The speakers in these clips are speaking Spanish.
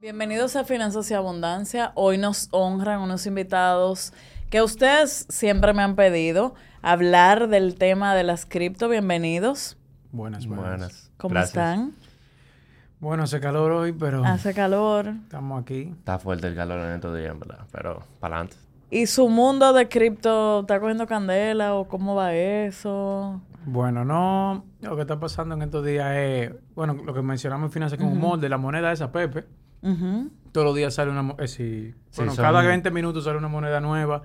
Bienvenidos a Finanzas y Abundancia. Hoy nos honran unos invitados que ustedes siempre me han pedido hablar del tema de las cripto. Bienvenidos. Buenas, buenas. Buenas. ¿Cómo Gracias. están? Bueno, hace calor hoy, pero Hace calor. estamos aquí. Está fuerte el calor en estos días, verdad. Pero, para adelante. ¿Y su mundo de cripto está cogiendo candela o cómo va eso? Bueno, no, lo que está pasando en estos días es, bueno, lo que mencionamos en Finanzas con Humor, de la moneda esa, Pepe. Todos los días sale una, eh, sí, Sí, bueno, son- cada 20 minutos sale una moneda nueva,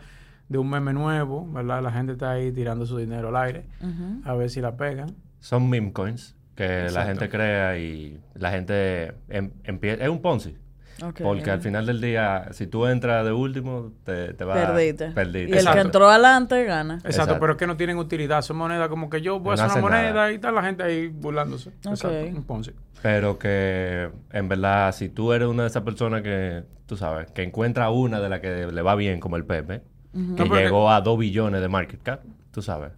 de un meme nuevo, ¿verdad? La gente está ahí tirando su dinero al aire, a ver si la pegan. Son meme coins que la gente crea y la gente empieza... es un Ponzi. Porque al final del día, si tú entras de último, te, te va Perdiste. Perdiste. Y el que entró adelante gana. Exacto, Exacto. pero es que no tienen utilidad, son monedas como que yo voy a hacer una moneda nada. y está la gente ahí burlándose. Exacto, un. Pero que, en verdad, si tú eres una de esas personas que, tú sabes, que encuentra una de las que le va bien, como el Pepe, que No, llegó a 2 billones de market cap, tú sabes,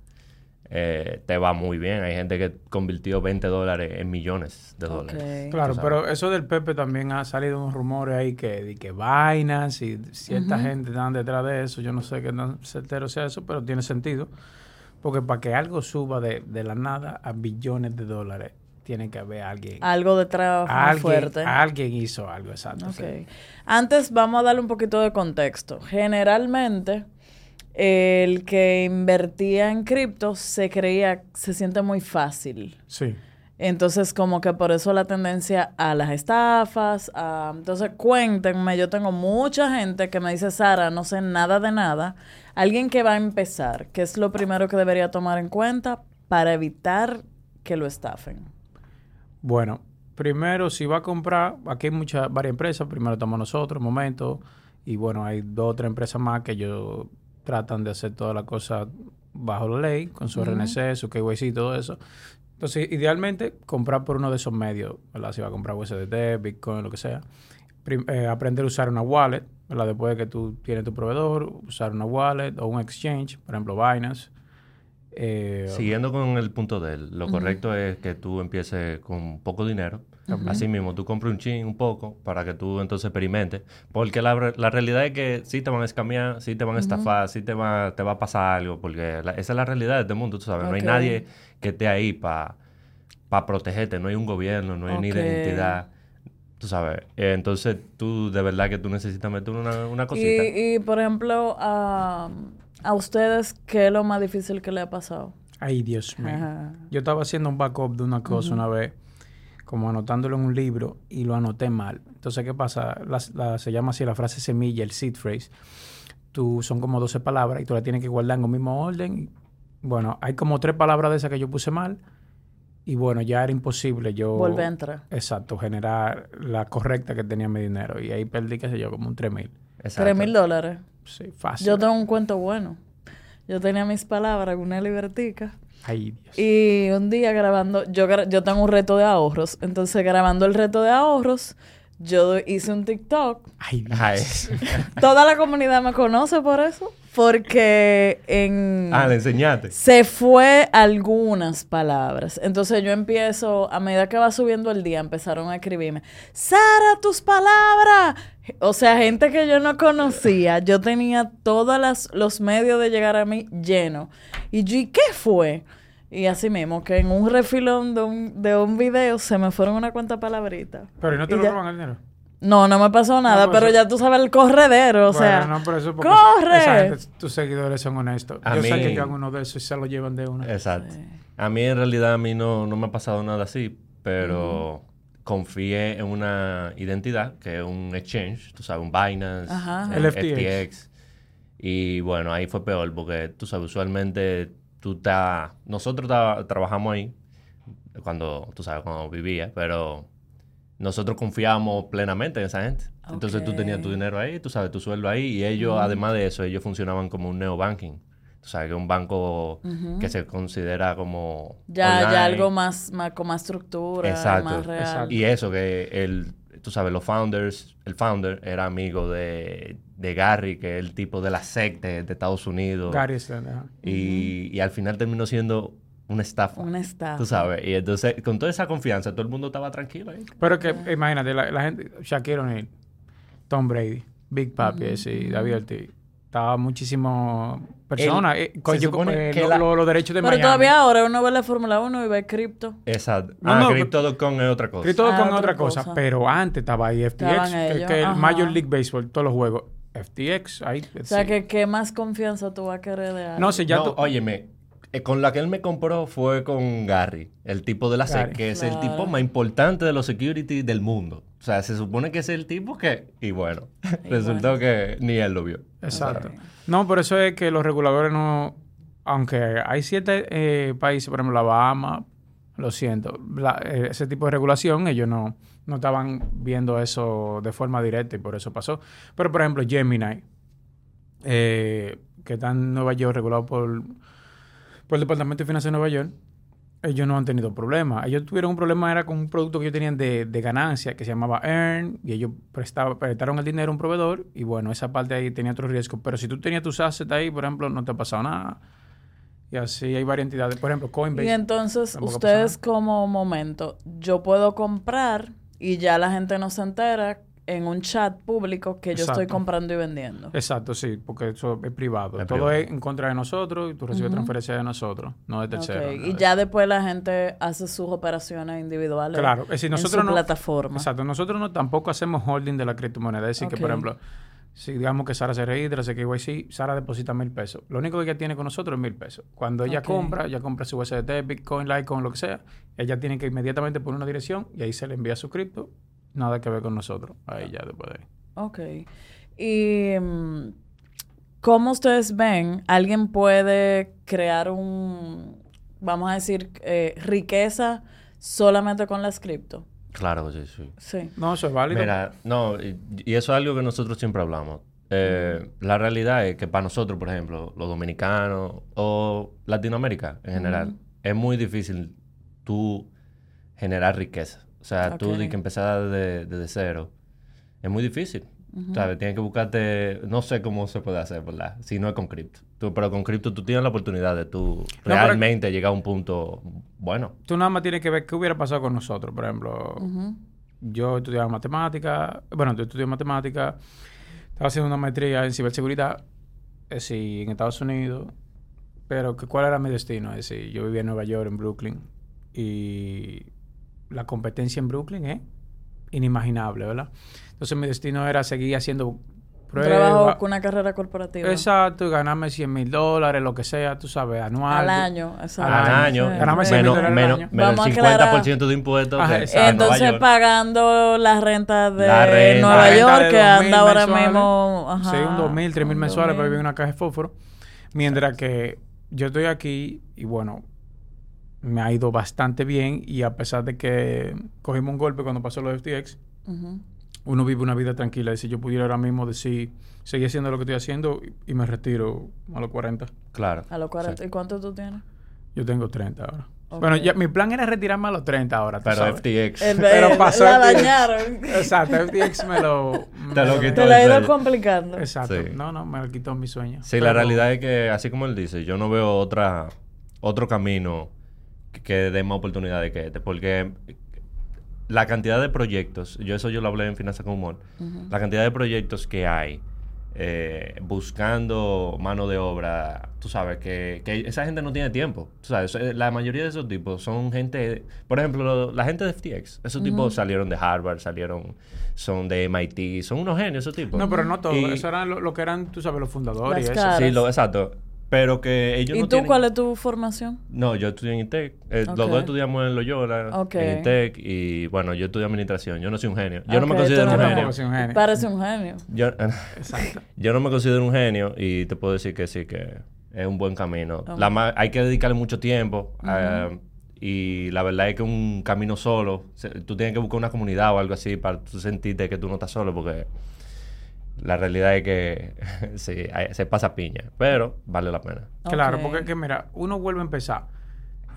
eh, te va muy bien. Hay gente que convirtió 20 dólares en millones de dólares. Claro, pero eso del Pepe también ha salido unos rumores ahí que, de que vainas y cierta gente están detrás de eso. Yo no sé qué tan certero sea eso, pero tiene sentido. Porque para que algo suba de, de la nada a billones de dólares, tiene que haber alguien. Algo de trabajo muy alguien, fuerte. alguien hizo algo, exacto. Sí. Antes vamos a darle un poquito de contexto. Generalmente, el que invertía en cripto se creía, se siente muy fácil. Sí. Entonces, como que por eso la tendencia a las estafas. a- Entonces, cuéntenme, yo tengo mucha gente que me dice, Sara, no sé nada de nada. Alguien que va a empezar, ¿qué es lo primero que debería tomar en cuenta para evitar que lo estafen? Bueno, primero, si va a comprar, aquí hay muchas, varias empresas. Primero estamos nosotros, momento. Y bueno, hay dos o tres empresas más que ellos tratan de hacer toda la cosa bajo la ley, con su RNC, su KYC y todo eso. Entonces, idealmente, comprar por uno de esos medios, ¿verdad? Si va a comprar USDT, Bitcoin, lo que sea. Prim- eh, aprender a usar una wallet, ¿verdad? Después de que tú tienes tu proveedor, usar una wallet o un exchange, por ejemplo, Binance. Eh, Siguiendo con el punto de él, lo correcto es que tú empieces con poco dinero. Así mismo, tú compras un chin, un poco, para que tú entonces experimentes. Porque la, la realidad es que sí te van a escamear, sí te van a estafar, sí te va, te va a pasar algo. Porque la- esa es la realidad de este mundo, tú sabes. No hay nadie que esté ahí para protegerte. No hay un gobierno, no hay una Ok. identidad. Tú sabes. Eh, entonces tú, de verdad que tú necesitas meter una, una cosita. Y, y, por ejemplo, a, a ustedes, ¿qué es lo más difícil que le ha pasado? Ay, Dios mío. Ajá. Yo estaba haciendo un backup de una cosa una vez, como anotándolo en un libro, y lo anoté mal. Entonces, ¿qué pasa? La- la- se llama así la frase semilla, el seed phrase. Tú, son como 12 palabras y tú la tienes que guardar en el mismo orden. Bueno, hay como tres palabras de esas que yo puse mal. Y bueno, ya era imposible yo... Vuelve a entrar. Exacto, generar la correcta que tenía mi dinero. Y ahí perdí, qué sé yo, como un 3 mil. Tres mil dólares. Sí, fácil. Yo tengo un cuento bueno. Yo tenía mis palabras, una libertica. Y un día grabando, yo, yo tengo un reto de ahorros. Entonces, grabando el reto de ahorros, yo hice un TikTok. Ay, Dios. Ay. Toda la comunidad me conoce por eso. Porque en... ah, le enseñaste. Se fue algunas palabras. Entonces yo empiezo, a medida que va subiendo el día, empezaron a escribirme, Sara, tus palabras. O sea, gente que yo no conocía. Yo tenía todos los medios de llegar a mí llenos. Y yo, ¿y qué fue? Y así mismo, que en un refilón de un, de un video se me fueron una cuenta palabrita. Pero ¿y no te Y lo ya- roban el dinero? No, no me pasó nada, No, pues pero eso- ya tú sabes el corredero, o Bueno, sea, no, pero eso porque ¡corre! esa gente, tus seguidores son honestos. A Yo sé mí- que yo hago uno de esos y se lo llevan de una. Exacto. A mí en realidad a mí no, no me ha pasado nada así, pero confié en una identidad que es un exchange, tú sabes, un Binance, Ajá, ajá. eh, El FTX. FTX. Y bueno, ahí fue peor porque tú sabes, usualmente tú estás, nosotros ta- trabajamos ahí cuando, tú sabes, cuando vivía, pero nosotros confiábamos plenamente en esa gente. Entonces tú tenías tu dinero ahí, tú sabes, tu sueldo ahí, y ellos, además de eso, ellos funcionaban como un neobanking. Tú sabes, que es un banco que se considera como... ya, online. ya algo más, más con más estructura, Exacto. más real. Exacto. Y eso, que el, tú sabes, los founders, el founder era amigo de, de Gary, que es el tipo de la secta de Estados Unidos. Gary Stern, ajá. Y, y al final terminó siendo una estafa. Una estafa. Tú sabes. Y entonces, con toda esa confianza, todo el mundo estaba tranquilo ahí. Pero que, imagínate, la, la gente, Shaquille O'Neal, Tom Brady, Big Papi, ese, David Ortiz, estaba muchísimo personas. El- eh, con- se yo- supone eh, que lo- la- lo- los derechos de Pero Miami. todavía ahora uno ve la Fórmula 1 y ve cripto. Exacto. No, ah, no, Crypto.com es otra cosa. Crypto Ah, con otra cosa, cosa. pero antes estaba ahí FTX, que, que el. Major League Baseball, todos los juegos, FTX, ahí. O sea, sí. que qué más confianza tú vas a querer de algo. No sé, ya no, tú... óyeme, eh, con la que él me compró fue con Gary, el tipo de la SEC, que es el tipo más importante de los security del mundo. O sea, se supone que es el tipo que... Y bueno, Y resultó que ni él lo vio. Exacto. No, por eso es que los reguladores no... Aunque hay ciertos eh, países, por ejemplo, la Bahama, lo siento, la- eh, ese tipo de regulación, ellos no, no estaban viendo eso de forma directa y por eso pasó. Pero, por ejemplo, Gemini, eh, que está en Nueva York, regulado por, por el Departamento de Finanzas de Nueva York, ellos no han tenido problemas. Ellos tuvieron un problema, era con un producto que ellos tenían de, de ganancia que se llamaba Earn, y ellos prestaba- prestaron el dinero a un proveedor, y bueno, esa parte ahí tenía otros riesgos. Pero si tú tenías tus assets ahí, por ejemplo, no te ha pasado nada. Y así hay varias entidades. Por ejemplo, Coinbase. Y entonces, ustedes como momento, yo puedo comprar y ya la gente no se entera en un chat público que yo estoy comprando y vendiendo. Exacto, sí, porque eso es privado. Es Todo privado. es en contra de nosotros y tú recibes Ujú. transferencia de nosotros, no de terceros. Y de ya después la gente hace sus operaciones individuales Claro, es decir, en nosotros su no- plataforma. Exacto, nosotros no tampoco hacemos holding de la criptomoneda. Es decir, que por ejemplo, si digamos que Sara se registra, se KYC, Sara deposita mil pesos. Lo único que ella tiene con nosotros es mil pesos. Cuando ella compra, ella compra su USDT, Bitcoin, Litecoin, lo que sea, ella tiene que inmediatamente poner una dirección y ahí se le envía su cripto. Nada que ver con nosotros. Ahí ya después de ahí. Ok. Y mm, ¿cómo ustedes ven? ¿Alguien puede crear un, vamos a decir, eh, riqueza solamente con las cripto? Claro, sí, sí. Sí. No, eso es válido. Mira, no, y, y eso es algo que nosotros siempre hablamos. Eh, La realidad es que para nosotros, por ejemplo, los dominicanos o Latinoamérica en general, es muy difícil tú generar riqueza. O sea, tú Ok. de que empezar desde, desde cero, es muy difícil. ¿Sabes? Tienes que buscarte, no sé cómo se puede hacer, ¿verdad? Si no es con cripto. Tú- pero con cripto tú tienes la oportunidad de tú pero- realmente llegar a un punto bueno. Tú nada más tienes que ver qué hubiera pasado con nosotros. Por ejemplo, yo estudiaba matemática, bueno, yo estudié matemática, estaba haciendo una maestría en ciberseguridad, es decir, en Estados Unidos, pero que, ¿cuál era mi destino? Es decir, yo vivía en Nueva York, en Brooklyn, y la competencia en Brooklyn es inimaginable, ¿verdad? Entonces mi destino era seguir haciendo pruebas. trabajo con una carrera corporativa. Exacto, y ganarme 100 mil dólares, lo que sea, tú sabes, anual. Al año. exacto. Al año, Sí. Ganamos 100 menos, mil dólares al menos, año. menos Vamos a el aclarar. 50% de impuestos. Ajá, de- exacto. a Nueva Entonces York. pagando la renta de La renta. Nueva La renta York de que 2.000 anda ahora mismo. Ajá, Sí, un 2.000, 3.000 un mensuales para 2.000. vivir en una caja de fósforo. Mientras que yo estoy aquí y bueno, me ha ido bastante bien y a pesar de que cogimos un golpe cuando pasó lo de FTX, uno vive una vida tranquila. Y si yo pudiera ahora mismo decir, seguir haciendo lo que estoy haciendo y, y me retiro a los 40. Claro. A los 40. Sí. ¿Y cuánto tú tienes? Yo tengo 30 ahora. Bueno, ya, mi plan era retirarme a los 30 ahora, Pero sabes. FTX. El- Pero el- pasó la FTX. dañaron. Exacto, FTX me lo... Te me lo quitó. Te he ido complicando. Exacto. Sí. No, no, me lo quitó mi sueño. Sí, Pero- la realidad es que, así como él dice, yo no veo otra, otro camino que, dé más oportunidades que este. Porque la cantidad de proyectos, yo eso yo lo hablé en Finanzas con Humor, la cantidad de proyectos que hay eh, buscando mano de obra, tú sabes, que, que esa gente no tiene tiempo. Tú sabes, eh, la mayoría de esos tipos son gente, por ejemplo, lo- la gente de FTX, esos tipos salieron de Harvard, salieron, son de MIT, son unos genios esos tipos. No, pero no todos. Eso eran lo, lo que eran, tú sabes, los fundadores Las y eso. Sí, lo, exacto. Pero que ellos ¿Y no tú tienen... cuál es tu formación? No, yo estudié en INTEC. Eh. Los dos estudiamos en Loyola, Ok. en INTEC. Y bueno, yo estudié administración. Yo no soy un genio. Yo no me considero un genio. un. Parece un genio. Yo, Exacto. yo no me considero un genio y te puedo decir que sí, que es un buen camino. La ma- hay que dedicarle mucho tiempo. eh, y la verdad es que un camino solo, se- tú tienes que buscar una comunidad o algo así para tú sentirte que tú no estás solo porque la realidad es que sí, hay- se pasa piña. Pero vale la pena. Claro, Ok. porque es que mira, uno vuelve a empezar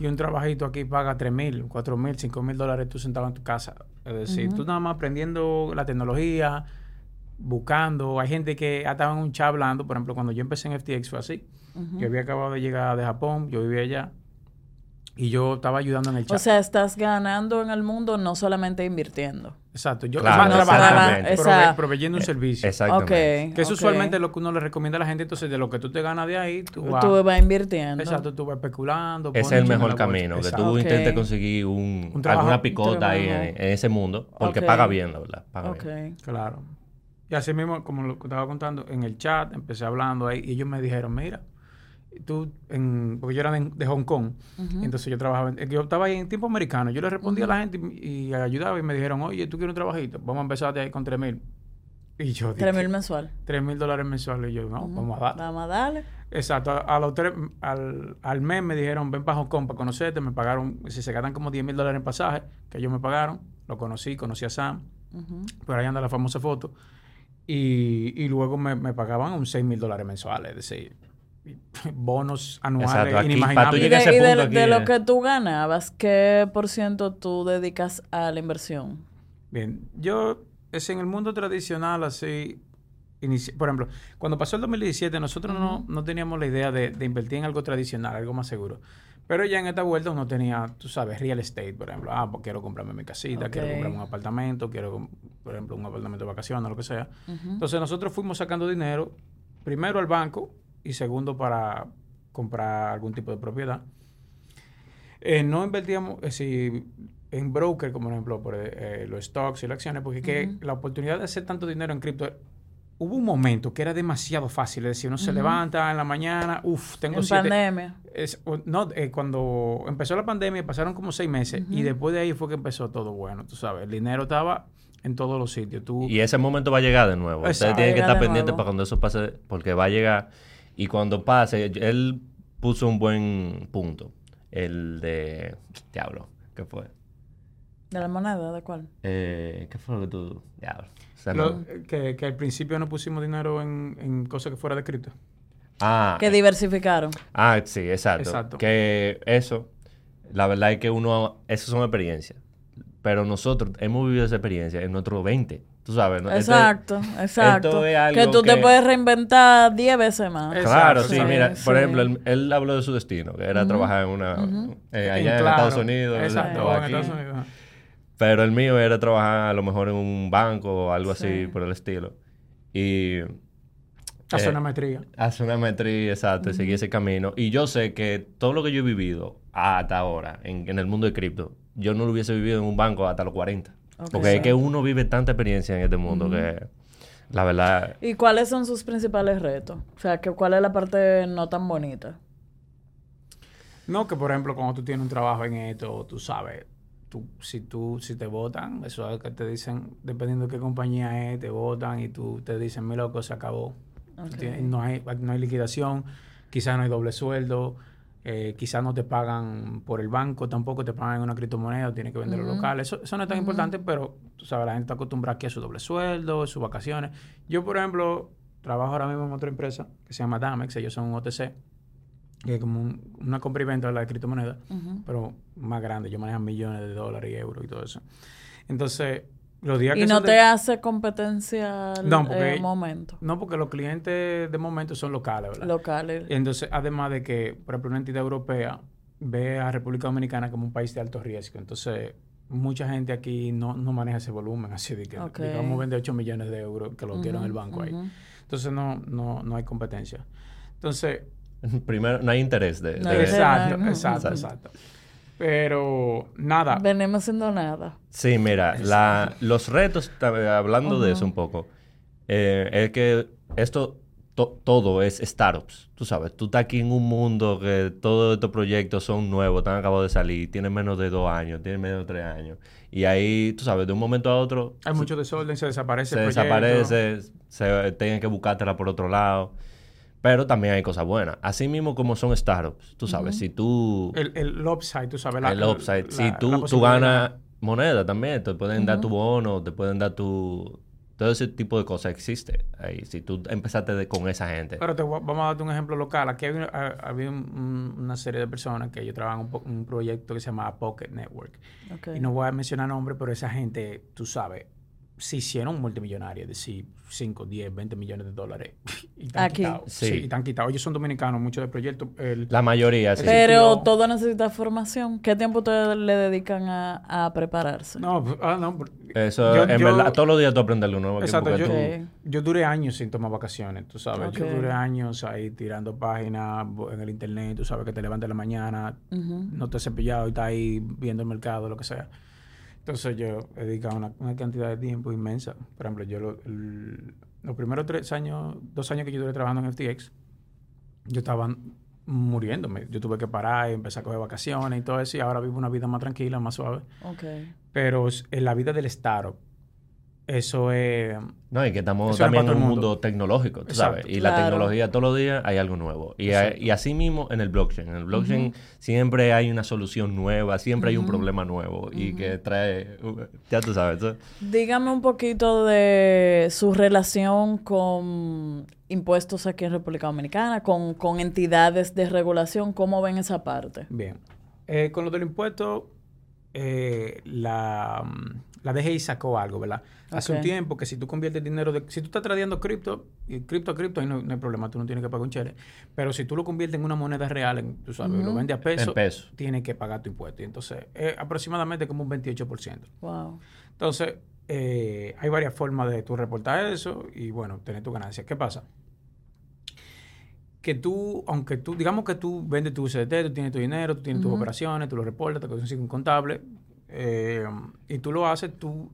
y un trabajito aquí paga 3 mil, 4 mil, 5 mil dólares tú sentado en tu casa. Es decir, tú nada más aprendiendo la tecnología, buscando. Hay gente que ha estado en un chat hablando. Por ejemplo, cuando yo empecé en FTX fue así. Yo había acabado de llegar de Japón, yo vivía allá. Y yo estaba ayudando en el chat. O sea, estás ganando en el mundo no solamente invirtiendo. Exacto. Yo Claro, más no trabajando, prove- proveyendo un servicio. Exactamente. Ok. Que es ok. usualmente lo que uno le recomienda a la gente. Entonces, de lo que tú te ganas de ahí, tú vas... Tú vas invirtiendo. Exacto, tú vas especulando. Ese es el mejor camino, que tú intentes conseguir un, Un trabajo- alguna picota ahí en, ese mundo, porque paga bien, la verdad. Paga bien. Claro. Y así mismo, como lo que estaba contando, en el chat empecé hablando ahí y ellos me dijeron, mira, tú, en, porque yo era de, de Hong Kong, entonces yo trabajaba, en- yo estaba ahí en tiempo americano, yo le respondía a la gente y, y ayudaba y me dijeron, oye, tú quieres un trabajito, vamos a empezar de ahí con 3 mil. Y yo dije, Tres mil mensual. 3 mil dólares mensuales. Y yo, no, vamos a dar. Vamos a darle. Exacto, a, a los tres, al, al mes me dijeron, ven para Hong Kong para conocerte, me pagaron, si se gastan como 10 mil dólares en pasaje, que ellos me pagaron, lo conocí, conocí a Sam, por ahí anda la famosa foto, y, y luego me, me pagaban un 6 mil dólares mensuales, es decir, bonos anuales Exacto, aquí, inimaginables. Y de, ese y de- punto aquí de lo que tú ganabas, ¿qué por ciento tú dedicas a la inversión? Bien, yo es en el mundo tradicional así, por ejemplo, cuando pasó el 2017 nosotros no, no teníamos la idea de, de invertir en algo tradicional, algo más seguro. Pero ya en esta vuelta uno tenía, tú sabes, real estate, por ejemplo. Ah, pues quiero comprarme mi casita, quiero comprarme un apartamento, quiero, por ejemplo, un apartamento de vacaciones, lo que sea. Entonces nosotros fuimos sacando dinero, primero al banco y segundo para comprar algún tipo de propiedad. Eh, no invertíamos eh, si, en broker, como por ejemplo por eh, los stocks y las acciones, porque que la oportunidad de hacer tanto dinero en cripto, hubo un momento que era demasiado fácil. Es decir, uno se levanta en la mañana, uff, tengo En siete... pandemia. Es- no, eh, cuando empezó la pandemia pasaron como seis meses y después de ahí fue que empezó todo bueno, tú sabes, el dinero estaba en todos los sitios. Tú, Y ese momento va a llegar de nuevo. Ustedes Exacto. tienen que estar pendientes para cuando eso pase, porque va a llegar. Y cuando pase, él puso un buen punto. El de. Diablo, ¿qué fue? ¿De la moneda? ¿De cuál? Eh, ¿Qué fue lo que tú.? Diablo. lo- que, que al principio no pusimos dinero en, en cosas que fuera de cripto. Ah, Que diversificaron. ah, sí, exacto. Exacto. Que eso, la verdad es que uno. Esas son experiencias. Pero nosotros hemos vivido esa experiencia en nuestros 20. Tú sabes, ¿no? Este- Exacto, exacto. esto es algo que tú te puedes reinventar 10 veces más. Claro, Exacto, sí, sí, mira, por ejemplo, él, él habló de su destino, que era trabajar en una, eh, allá en, claro. Estados Unidos, Exacto, o en. Estados Unidos. pero el mío era trabajar a lo mejor en un banco o algo así Sí. por el estilo. Y Hacer Eh, una maestría. hacer una maestría, exacto, y seguir ese camino. Y yo sé que todo lo que yo he vivido hasta ahora en, en el mundo de cripto, yo no lo hubiese vivido en un banco hasta los 40. Porque es que uno vive tanta experiencia en este mundo que la verdad... ¿Y cuáles son sus principales retos? O sea, que ¿cuál es la parte no tan bonita? No, que por ejemplo, cuando tú tienes un trabajo en esto, tú sabes, tú, si tú, si te votan, eso es que te dicen, dependiendo de qué compañía es, te votan y tú te dicen, mi loco, se acabó. Tienes- no, hay, no hay liquidación, quizás no hay doble sueldo, eh, quizás no te pagan por el banco, tampoco te pagan en una criptomoneda, tienes que vender Ujú. local. Eso, eso no es tan importante, pero tú sabes, la gente está acostumbrada aquí a su doble sueldo, sus vacaciones. Yo, por ejemplo, trabajo ahora mismo en otra empresa que se llama Damex, ellos son un OTC, que es como un- una compra y venta de la criptomoneda, Ujú. pero más grande. Yo manejo millones de dólares y euros y todo eso. Entonces, los días que Y no de- te hace competencia al No, porque- eh, momento. No, porque los clientes de momento son locales, ¿verdad? Locales. Entonces, además de que, por ejemplo, una entidad europea ve a República Dominicana como un país de alto riesgo. Entonces, mucha gente aquí no, no maneja ese volumen. Así de que, Ok. de que vamos a vender 8 millones de euros que lo quiero en el banco ahí. Entonces, no, no, no hay competencia. Entonces, Primero, no hay interés de... No de- hay exacto, exacto, exacto. Pero, nada. Venimos haciendo nada. Sí, mira, la, los retos, hablando de eso un poco, eh, es que esto to- todo es startups. Tú sabes, tú estás aquí en un mundo que todos estos proyectos son nuevos, están acabados de salir, tienen menos de dos años, tienen menos de tres años. Y ahí, tú sabes, de un momento a otro Hay mucho desorden, se desaparece se el desaparece, se tienen que buscártela por otro lado. Pero también hay cosas buenas. Así mismo como son startups, tú sabes, si tú... El, el upside, tú sabes. la- el upside. la- si la tú, tú ganas moneda también, te pueden dar tu bono, te pueden dar tu... Todo ese tipo de cosas existe ahí. Si tú empezaste de- con esa gente. Pero te vamos a darte un ejemplo local. Aquí había, ha- había un- un- una serie de personas que ellos trabajan un, po- un proyecto que se llama Pocket Network. Y no voy a mencionar nombres, pero esa gente, tú sabes, se hicieron multimillonarios, es decir, 5, 10, 20 millones de dólares. Y están Aquí. quitados. Sí. Sí. y están quitados. Ellos son dominicanos, muchos del proyecto. El, La mayoría, sí. Pero todo necesita formación. ¿Qué tiempo ustedes le dedican a, a prepararse? no, pues, ah, no. Eso, yo- en yo- verdad, todos los días tú aprendes algo nuevo. Exacto, yo, tú- yo duré años sin tomar vacaciones, tú sabes. Yo duré años ahí tirando páginas en el internet, tú sabes que te levantas en la mañana, no te has cepillado y estás ahí viendo el mercado, lo que sea. Entonces yo he dedicado una, una cantidad de tiempo inmensa. Por ejemplo, yo lo- el- los primeros tres años, dos años que yo duré trabajando en FTX, yo estaba muriéndome. Yo tuve que parar y empezar a coger vacaciones y todo eso y ahora vivo una vida más tranquila, más suave. Pero en la vida del startup, eso es... No, y que estamos también en un el mundo. mundo tecnológico, tú Exacto. sabes. Y la tecnología todos los días hay algo nuevo. Y, a- y así mismo en el blockchain. En el blockchain siempre hay una solución nueva, siempre hay un problema nuevo y que trae, ya tú sabes. eso- Dígame un poquito de su relación con impuestos aquí en República Dominicana, con, con entidades de regulación. ¿Cómo ven esa parte? Bien. Eh, con lo del impuesto, eh, la, la DGI sacó algo, ¿verdad? Hace un tiempo que si tú conviertes dinero de... Si tú estás tradeando cripto, y cripto a cripto, ahí no, no hay problema, tú no tienes que pagar un chele. Pero si tú lo conviertes en una moneda real, en, tú sabes, lo vendes a peso, peso. tienes que pagar tu impuesto. Y entonces, es aproximadamente como un 28%. Wow. Entonces, eh, hay varias formas de tú reportar eso y, bueno, tener tu ganancia. ¿Qué pasa? Que tú, aunque tú, digamos que tú vendes tu USDT, tú tienes tu dinero, tú tienes tus operaciones, tú lo reportas, te consigues un contable eh, y tú lo haces, tú,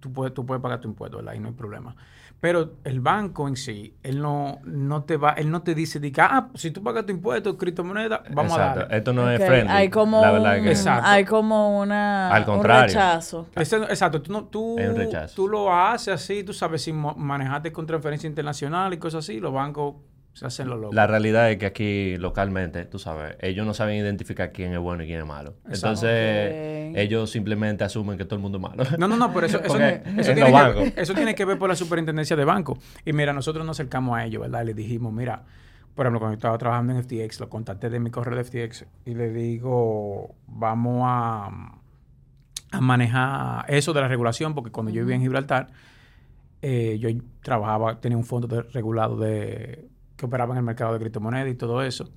tú, puedes, tú puedes pagar tu impuesto, ¿verdad? Y no hay problema. Pero el banco en sí, él no, no te va, él no te dice, que, ah, si tú pagas tu impuesto, criptomoneda, vamos a Exacto. darle. Esto no es friendly. Hay como, la verdad un, que Exacto. hay como una, Al un rechazo. Exacto, tú, no, tú, tú lo haces así, tú sabes, sin mo- manejarte con transferencia internacional y cosas así, los bancos se hacen los locos. La realidad es que aquí localmente, tú sabes, ellos no saben identificar quién es bueno y quién es malo. Entonces, ellos simplemente asumen que todo el mundo es malo. No, no, no, pero eso, eso, Porque eso en tiene que, bancos. eso tiene que ver por la superintendencia de banco. Y mira, nosotros nos acercamos a ellos, ¿verdad? Y les dijimos, mira, por ejemplo, cuando yo estaba trabajando en FTX, lo contacté de mi correo de FTX y le digo, vamos a, a manejar eso de la regulación, porque cuando yo vivía en Gibraltar, eh, yo trabajaba, tenía un fondo de- regulado de que operaba en el mercado de criptomonedas y todo eso.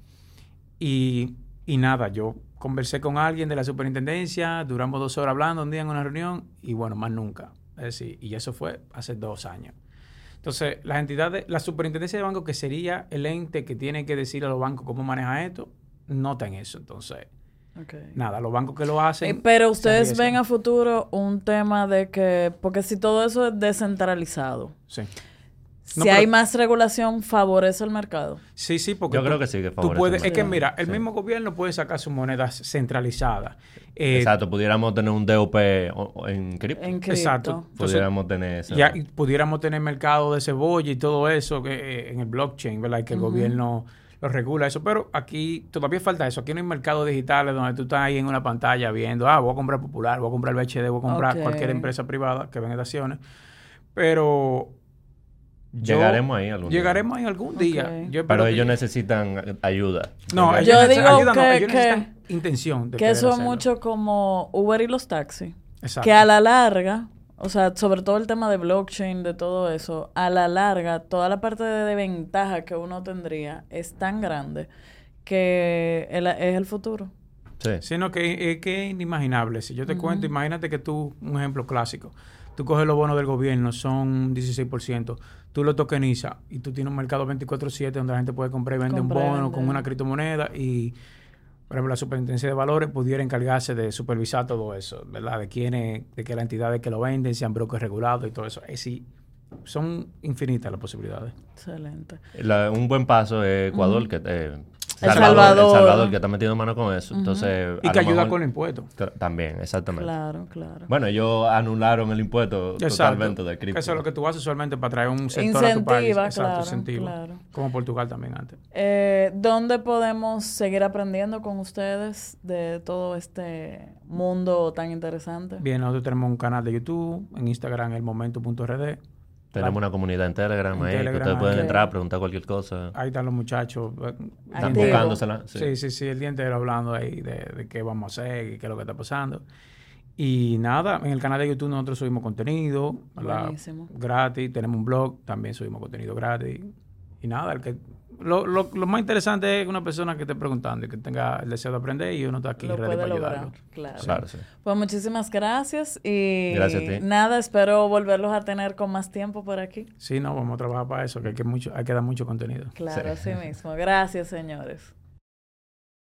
Y, y nada, yo conversé con alguien de la superintendencia, duramos dos horas hablando un día en una reunión y bueno, más nunca. Es decir, y eso fue hace dos años. Entonces, las entidades, la superintendencia de banco, que sería el ente que tiene que decir a los bancos cómo maneja esto, no está en eso. Entonces, Ok. nada, los bancos que lo hacen. Eh, pero ustedes ven a futuro un tema de que, porque si todo eso es descentralizado, Sí. Si No, hay más regulación, favorece el mercado. Sí, sí, porque Yo tú- creo que sí, que tú favorece puedes, más. es que mira, el Sí. mismo gobierno puede sacar sus monedas centralizadas. Eh, Exacto, pudiéramos tener un DOP en cripto. En cripto. Exacto. Entonces, pudiéramos tener eso. Ya y pudiéramos tener mercado de cebolla y todo eso que, eh, en el blockchain, ¿verdad? Y que el gobierno lo regula eso. Pero aquí todavía falta eso. Aquí no hay mercados digitales donde tú estás ahí en una pantalla viendo, ah, voy a comprar Popular, voy a comprar BHD, voy a comprar cualquier empresa privada que vende acciones. Pero yo- Llegaremos ahí algún día. Llegaremos ahí algún día. Yo Pero que- ellos necesitan ayuda. No, ellos Yo necesitan digo ayuda, no, que- ellos que- necesitan intención de Que querer eso es hacerlo. mucho como Uber y los taxis. Exacto. Que a la larga, o sea, sobre todo el tema de blockchain, de todo eso, a la larga, toda la parte de, de ventaja que uno tendría es tan grande que el- es el futuro. Sí. Sino que es que es inimaginable. Si yo te cuento, imagínate que tú, un ejemplo clásico, tú coges los bonos del gobierno, son 16%, tú lo tokenizas y tú tienes un mercado 24/7 donde la gente puede comprar y vender un bono vender. con una criptomoneda y, por ejemplo, la superintendencia de valores pudiera encargarse de supervisar todo eso, ¿verdad? De quiénes, de que las entidades que lo venden sean brokers regulados y todo eso. Es sí, son infinitas las posibilidades. Excelente. La- un buen paso es Ecuador, que eh, El El Salvador. Salvador, que está metiendo mano con eso. Entonces, Y que ayuda mejor- con los impuestos. Tra- También, exactamente. Claro, claro. Bueno, ellos anularon el impuesto totalmente de cripto. Eso es lo que tú haces usualmente para traer un sector a tu país. Incentiva, Exacto, claro, incentiva. claro. Como Portugal también antes. Eh, ¿Dónde podemos seguir aprendiendo con ustedes de todo este mundo tan interesante? Bien, nosotros tenemos un canal de YouTube, en Instagram, elmomento.rd. Tenemos una comunidad en Telegram En ahí, que ustedes pueden entrar, preguntar cualquier cosa. Ahí están los muchachos. eh, Están buscándosela. Sí. Sí, sí, sí, el día entero hablando ahí de, de qué vamos a hacer y qué es lo que está pasando. Y nada, en el canal de YouTube nosotros subimos contenido gratis, tenemos un blog, también subimos contenido gratis. Y nada, el que lo, lo, lo más interesante es una persona que esté preguntando y que tenga el deseo de aprender y uno está aquí Lo ready puede para lograr, ayudarlo. claro. Claro, sí. Pues muchísimas gracias y Gracias a ti. nada, espero volverlos a tener con más tiempo por aquí. Sí, no, vamos a trabajar para eso, que hay que, mucho, hay que dar mucho contenido. Claro, Sí. así mismo. Gracias, señores.